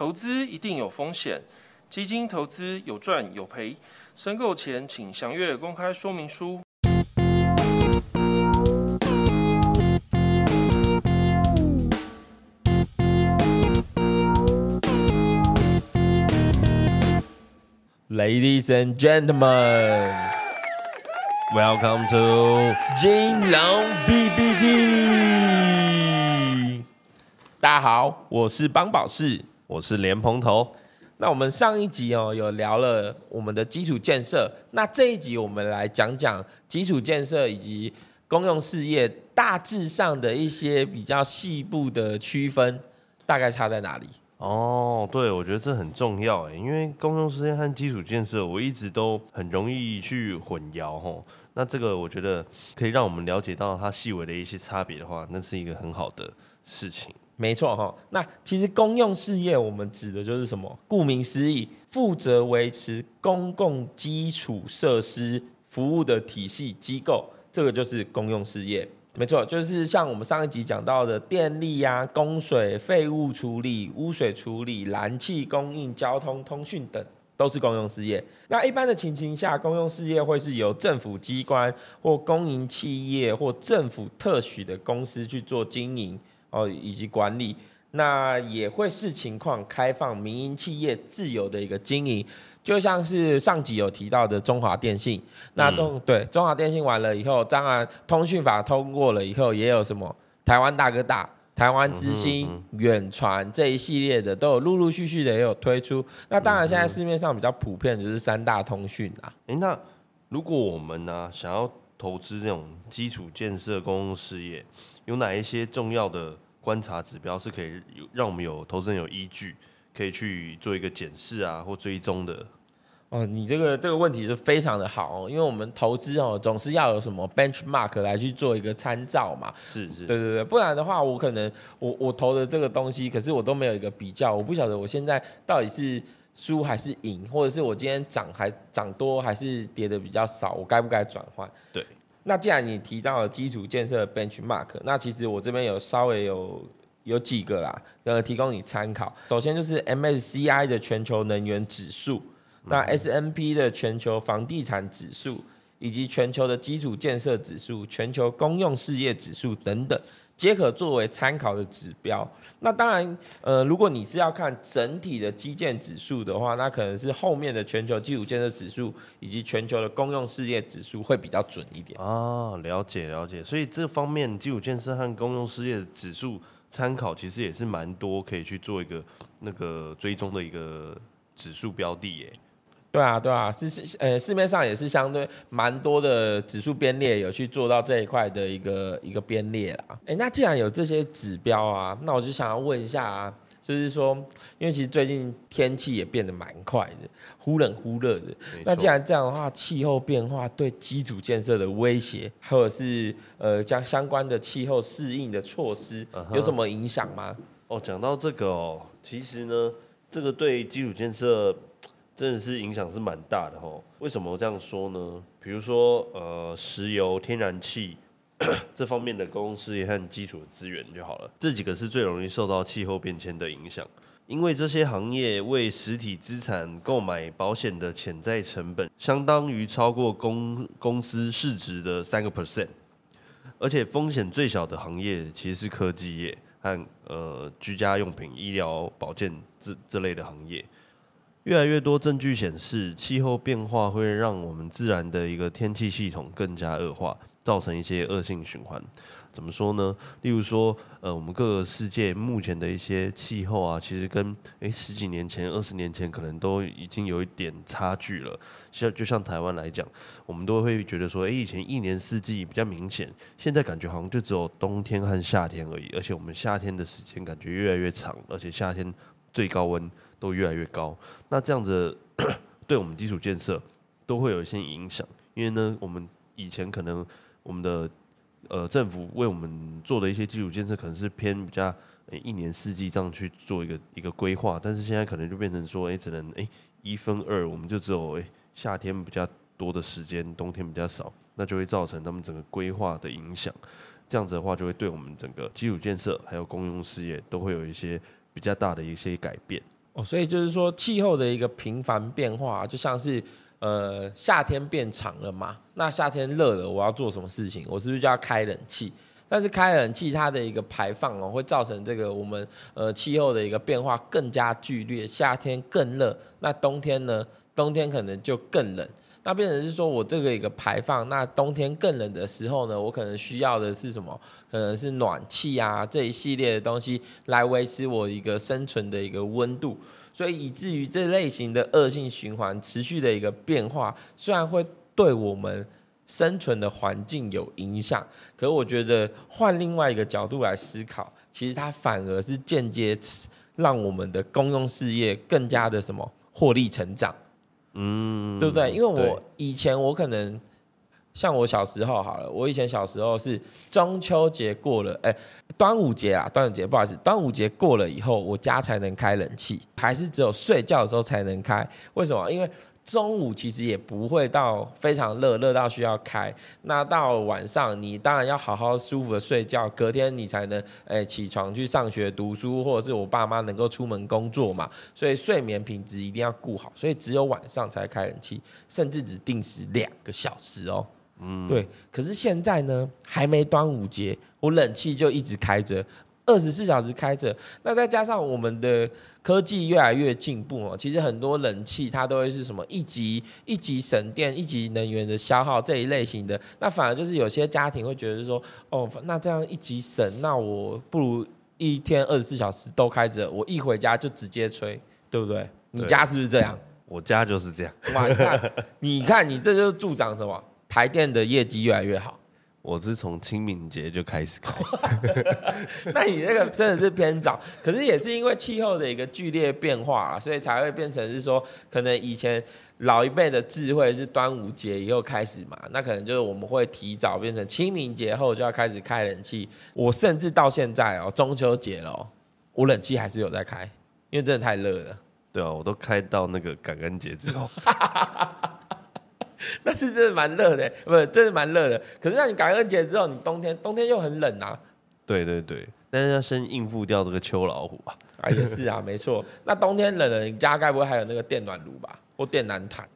投资一定有风险，基金投资有赚有赔，申购前请详阅公开说明书。Ladies and gentlemen, Welcome to 金龙 BBD。大家好，我是邦宝士。我是莲蓬头，那我们上一集哦有聊了我们的基础建设，那这一集我们来讲讲基础建设以及公用事业大致上的一些比较细部的区分，大概差在哪里？哦，对，我觉得这很重要诶，因为公用事业和基础建设，我一直都很容易去混淆吼。那这个我觉得可以让我们了解到它细微的一些差别的话，那是一个很好的事情。没错哈，那其实公用事业我们指的就是什么？顾名思义，负责维持公共基础设施服务的体系机构，这个就是公用事业。没错，就是像我们上一集讲到的电力呀、供水、废物处理、污水处理、燃气供应、交通通讯等，都是公用事业。那一般的情形下，公用事业会是由政府机关或公营企业或政府特许的公司去做经营哦，以及管理。那也会视情况开放民营企业自由的一个经营。就像是上集有提到的中华电信，那中、对中华电信完了以后，当然通讯法通过了以后，也有什么台湾大哥大、台湾之星、远传这一系列的，都有陆陆续续的也有推出。那当然，现在市面上比较普遍的就是三大通讯啊。诶，那如果我们呢想要投资这种基础建设公共事业，有哪一些重要的观察指标是可以有让我们有投资人有依据，可以去做一个检视啊或追踪的？哦，你这个这个问题是非常的好哦，因为我们投资哦，总是要有什么 benchmark 来去做一个参照嘛。是是，对对对，不然的话，我可能我我投的这个东西，可是我都没有一个比较，我不晓得我现在到底是输还是赢，或者是我今天涨还涨多还是跌的比较少，我该不该转换？对。那既然你提到了基础建设 benchmark，那其实我这边有稍微有有几个啦，呃，提供你参考。首先就是 MSCI 的全球能源指数。那 S N P 的全球房地产指数，以及全球的基础建设指数、全球公用事业指数等等，皆可作为参考的指标。那当然，呃，如果你是要看整体的基建指数的话，那可能是后面的全球基础建设指数以及全球的公用事业指数会比较准一点。啊，了解了解。所以这方面基础建设和公用事业指数参考，其实也是蛮多可以去做一个那个追踪的一个指数标的耶。对啊，对啊，是是，呃，市面上也是相对蛮多的指数编列有去做到这一块的一个一个编列啦。哎，那既然有这些指标啊，那我就想要问一下啊，就是说，因为其实最近天气也变得蛮快的，忽冷忽热的。那既然这样的话，气候变化对基础建设的威胁，或者是呃将相关的气候适应的措施有什么影响吗？哦，讲到这个哦，其实呢，这个对基础建设。真的是影响是蛮大的哈，为什么这样说呢？比如说，呃，石油、天然气 这方面的公共事业和基础资源就好了，这几个是最容易受到气候变迁的影响，因为这些行业为实体资产购买保险的潜在成本，相当于超过公公司市值的三个 percent，而且风险最小的行业其实是科技业和呃居家用品、医疗保健这这类的行业。越来越多证据显示，气候变化会让我们自然的一个天气系统更加恶化，造成一些恶性循环。怎么说呢？例如说，呃，我们各个世界目前的一些气候啊，其实跟诶十几年前、二十年前可能都已经有一点差距了。像就像台湾来讲，我们都会觉得说，诶，以前一年四季比较明显，现在感觉好像就只有冬天和夏天而已。而且我们夏天的时间感觉越来越长，而且夏天最高温。都越来越高，那这样子 对我们基础建设都会有一些影响，因为呢，我们以前可能我们的呃政府为我们做的一些基础建设，可能是偏比较一年四季这样去做一个一个规划，但是现在可能就变成说，哎，只能哎一分二，我们就只有哎夏天比较多的时间，冬天比较少，那就会造成他们整个规划的影响，这样子的话，就会对我们整个基础建设还有公用事业都会有一些比较大的一些改变。哦，所以就是说气候的一个频繁变化，就像是呃夏天变长了嘛，那夏天热了，我要做什么事情？我是不是就要开冷气？但是开冷气它的一个排放哦，会造成这个我们呃气候的一个变化更加剧烈，夏天更热，那冬天呢？冬天可能就更冷。那变成是说我这个一个排放，那冬天更冷的时候呢，我可能需要的是什么？可能是暖气啊这一系列的东西来维持我一个生存的一个温度，所以以至于这类型的恶性循环持续的一个变化，虽然会对我们生存的环境有影响，可我觉得换另外一个角度来思考，其实它反而是间接让我们的公用事业更加的什么获利成长。嗯，对不对？因为我以前我可能像我小时候好了，我以前小时候是中秋节过了，哎，端午节啊，端午节不好意思，端午节过了以后，我家才能开冷气，还是只有睡觉的时候才能开？为什么？因为中午其实也不会到非常热，热到需要开。那到晚上，你当然要好好舒服的睡觉，隔天你才能诶起床去上学读书，或者是我爸妈能够出门工作嘛。所以睡眠品质一定要顾好，所以只有晚上才开冷气，甚至只定时两个小时哦。嗯，对。可是现在呢，还没端午节，我冷气就一直开着。二十四小时开着，那再加上我们的科技越来越进步哦，其实很多冷气它都会是什么一级一级省电、一级能源的消耗这一类型的，那反而就是有些家庭会觉得说，哦，那这样一级省，那我不如一天二十四小时都开着，我一回家就直接吹，对不对？你家是不是这样？我家就是这样。哇，你看，你看，你这就是助长什么？台电的业绩越来越好。我是从清明节就开始开，那你那个真的是偏早，可是也是因为气候的一个剧烈变化啊，所以才会变成是说，可能以前老一辈的智慧是端午节以后开始嘛，那可能就是我们会提早变成清明节后就要开始开冷气。我甚至到现在哦，中秋节了，我冷气还是有在开，因为真的太热了。对啊，我都开到那个感恩节之后。那是真的蛮热的，不是，真的蛮热的。可是让你感恩节之后，你冬天冬天又很冷啊。对对对，但是要先应付掉这个秋老虎啊。啊，也是啊，没错。那冬天冷了，你家该不会还有那个电暖炉吧，或电暖毯？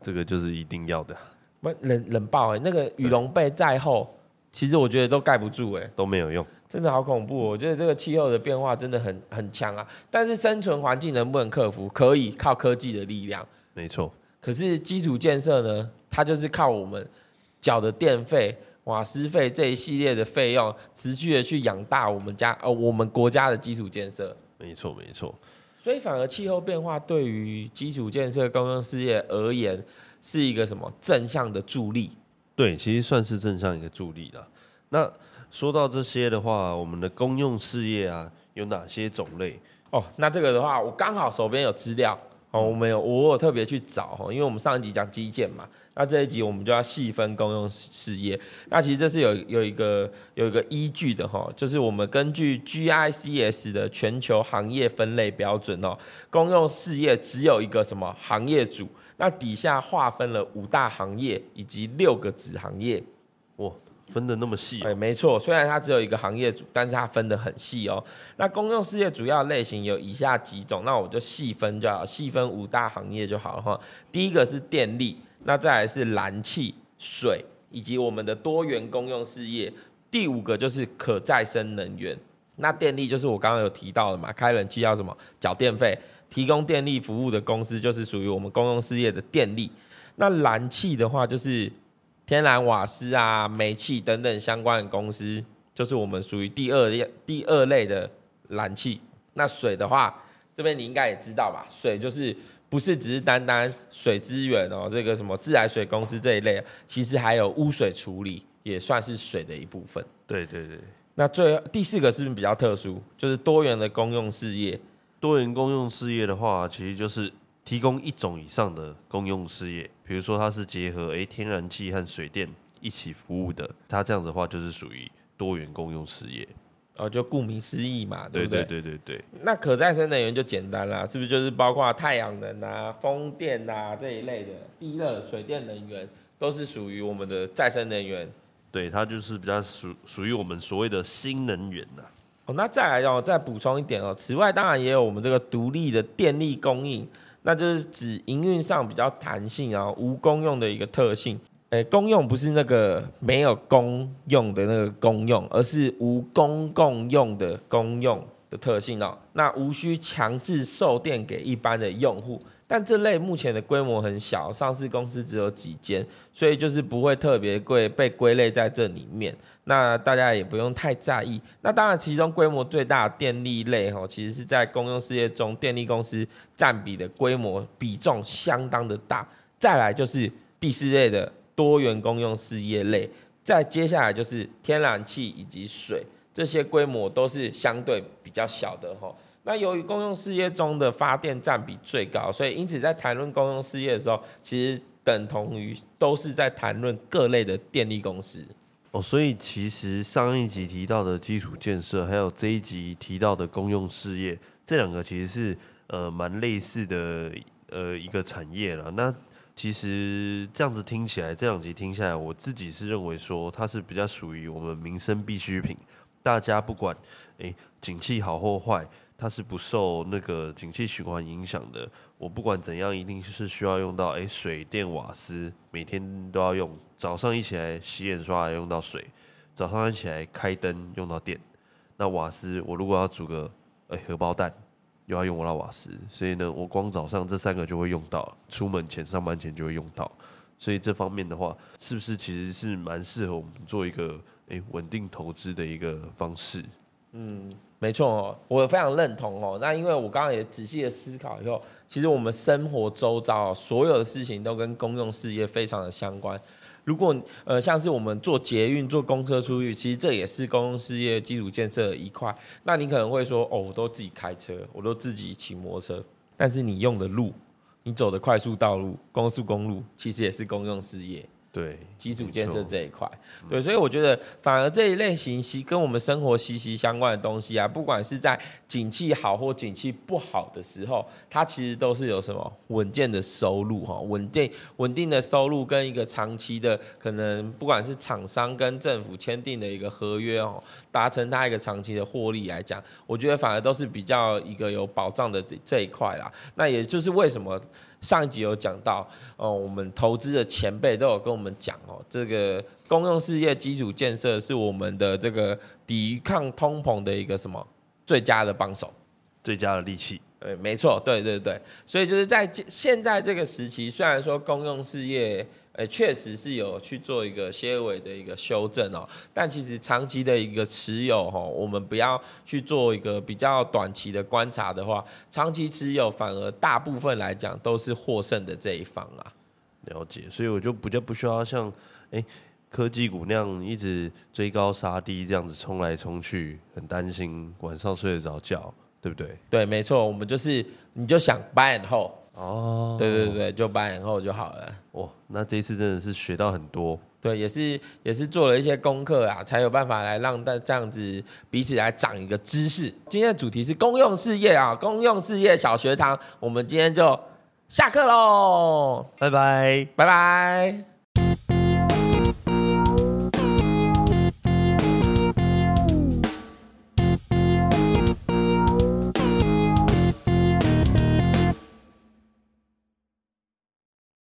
这个就是一定要的。不冷冷爆哎，那个羽绒被再厚，其实我觉得都盖不住哎，都没有用，真的好恐怖。我觉得这个气候的变化真的很很强啊。但是生存环境能不能克服？可以靠科技的力量。没错。可是基础建设呢？它就是靠我们缴的电费、瓦斯费这一系列的费用，持续的去养大我们家呃我们国家的基础建设。没错，没错。所以反而气候变化对于基础建设公用事业而言，是一个什么正向的助力？对，其实算是正向一个助力了。那说到这些的话，我们的公用事业啊，有哪些种类？哦，那这个的话，我刚好手边有资料。哦，我没有，我有特别去找哈，因为我们上一集讲基建嘛，那这一集我们就要细分公用事业。那其实这是有有一个有一个依据的哈，就是我们根据 GICS 的全球行业分类标准哦，公用事业只有一个什么行业组，那底下划分了五大行业以及六个子行业，哇。分的那么细，哎，没错。虽然它只有一个行业组，但是它分的很细哦。那公用事业主要类型有以下几种，那我就细分就好，细分五大行业就好了哈。第一个是电力，那再来是燃气、水以及我们的多元公用事业。第五个就是可再生能源。那电力就是我刚刚有提到的嘛，开冷气要什么缴电费，提供电力服务的公司就是属于我们公用事业的电力。那燃气的话就是。天然瓦斯啊、煤气等等相关的公司，就是我们属于第二类第二类的燃气。那水的话，这边你应该也知道吧？水就是不是只是单单水资源哦，这个什么自来水公司这一类，其实还有污水处理，也算是水的一部分。对对对。那最第四个是不是比较特殊？就是多元的公用事业。多元公用事业的话，其实就是。提供一种以上的公用事业，比如说它是结合诶天然气和水电一起服务的，它这样子的话就是属于多元公用事业。哦，就顾名思义嘛，对不对？对对对对那可再生能源就简单啦，是不是就是包括太阳能啊、风电啊这一类的地热、水电能源，都是属于我们的再生能源？对，它就是比较属属于我们所谓的新能源呐。哦，那再来哦，再补充一点哦。此外，当然也有我们这个独立的电力供应，那就是指营运上比较弹性啊，无公用的一个特性。诶，公用不是那个没有公用的那个公用，而是无公共用的公用的特性哦。那无需强制售电给一般的用户。但这类目前的规模很小，上市公司只有几间，所以就是不会特别贵，被归类在这里面。那大家也不用太在意。那当然，其中规模最大的电力类哈，其实是在公用事业中，电力公司占比的规模比重相当的大。再来就是第四类的多元公用事业类，再接下来就是天然气以及水，这些规模都是相对比较小的哈。那由于公用事业中的发电占比最高，所以因此在谈论公用事业的时候，其实等同于都是在谈论各类的电力公司。哦，所以其实上一集提到的基础建设，还有这一集提到的公用事业，这两个其实是呃蛮类似的呃一个产业了。那其实这样子听起来，这两集听下来，我自己是认为说它是比较属于我们民生必需品，大家不管诶景气好或坏。它是不受那个景气循环影响的。我不管怎样，一定是需要用到诶水电瓦斯，每天都要用。早上一起来洗脸刷牙用到水，早上一起来开灯用到电。那瓦斯，我如果要煮个诶荷包蛋，又要用我那瓦斯，所以呢，我光早上这三个就会用到，出门前、上班前就会用到。所以这方面的话，是不是其实是蛮适合我们做一个诶稳定投资的一个方式？嗯。没错哦，我非常认同哦。那因为我刚刚也仔细的思考以后，其实我们生活周遭所有的事情都跟公用事业非常的相关。如果呃像是我们坐捷运、坐公车出去，其实这也是公用事业基础建设的一块。那你可能会说，哦，我都自己开车，我都自己骑摩托车，但是你用的路，你走的快速道路、高速公路，其实也是公用事业。对基础建设这一块，对，所以我觉得反而这一类型息跟我们生活息息相关的东西啊，不管是在景气好或景气不好的时候，它其实都是有什么稳健的收入哈，稳定稳定的收入跟一个长期的可能，不管是厂商跟政府签订的一个合约哦，达成它一个长期的获利来讲，我觉得反而都是比较一个有保障的这这一块啦。那也就是为什么。上一集有讲到，哦，我们投资的前辈都有跟我们讲哦，这个公用事业基础建设是我们的这个抵抗通膨的一个什么最佳的帮手，最佳的利器。对，没错，对对对，所以就是在现在这个时期，虽然说公用事业。诶，确实是有去做一个些尾的一个修正哦，但其实长期的一个持有哈，我们不要去做一个比较短期的观察的话，长期持有反而大部分来讲都是获胜的这一方啊。了解，所以我就比较不需要像诶科技股那样一直追高杀低这样子冲来冲去，很担心晚上睡得着觉，对不对？对，没错，我们就是你就想 buy and hold。哦，对对对，就八年后就好了。哇，那这一次真的是学到很多。对，也是也是做了一些功课啊，才有办法来让大这样子彼此来长一个知识。今天的主题是公用事业啊，公用事业小学堂，我们今天就下课喽，拜拜，拜拜。